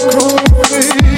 cool breeze.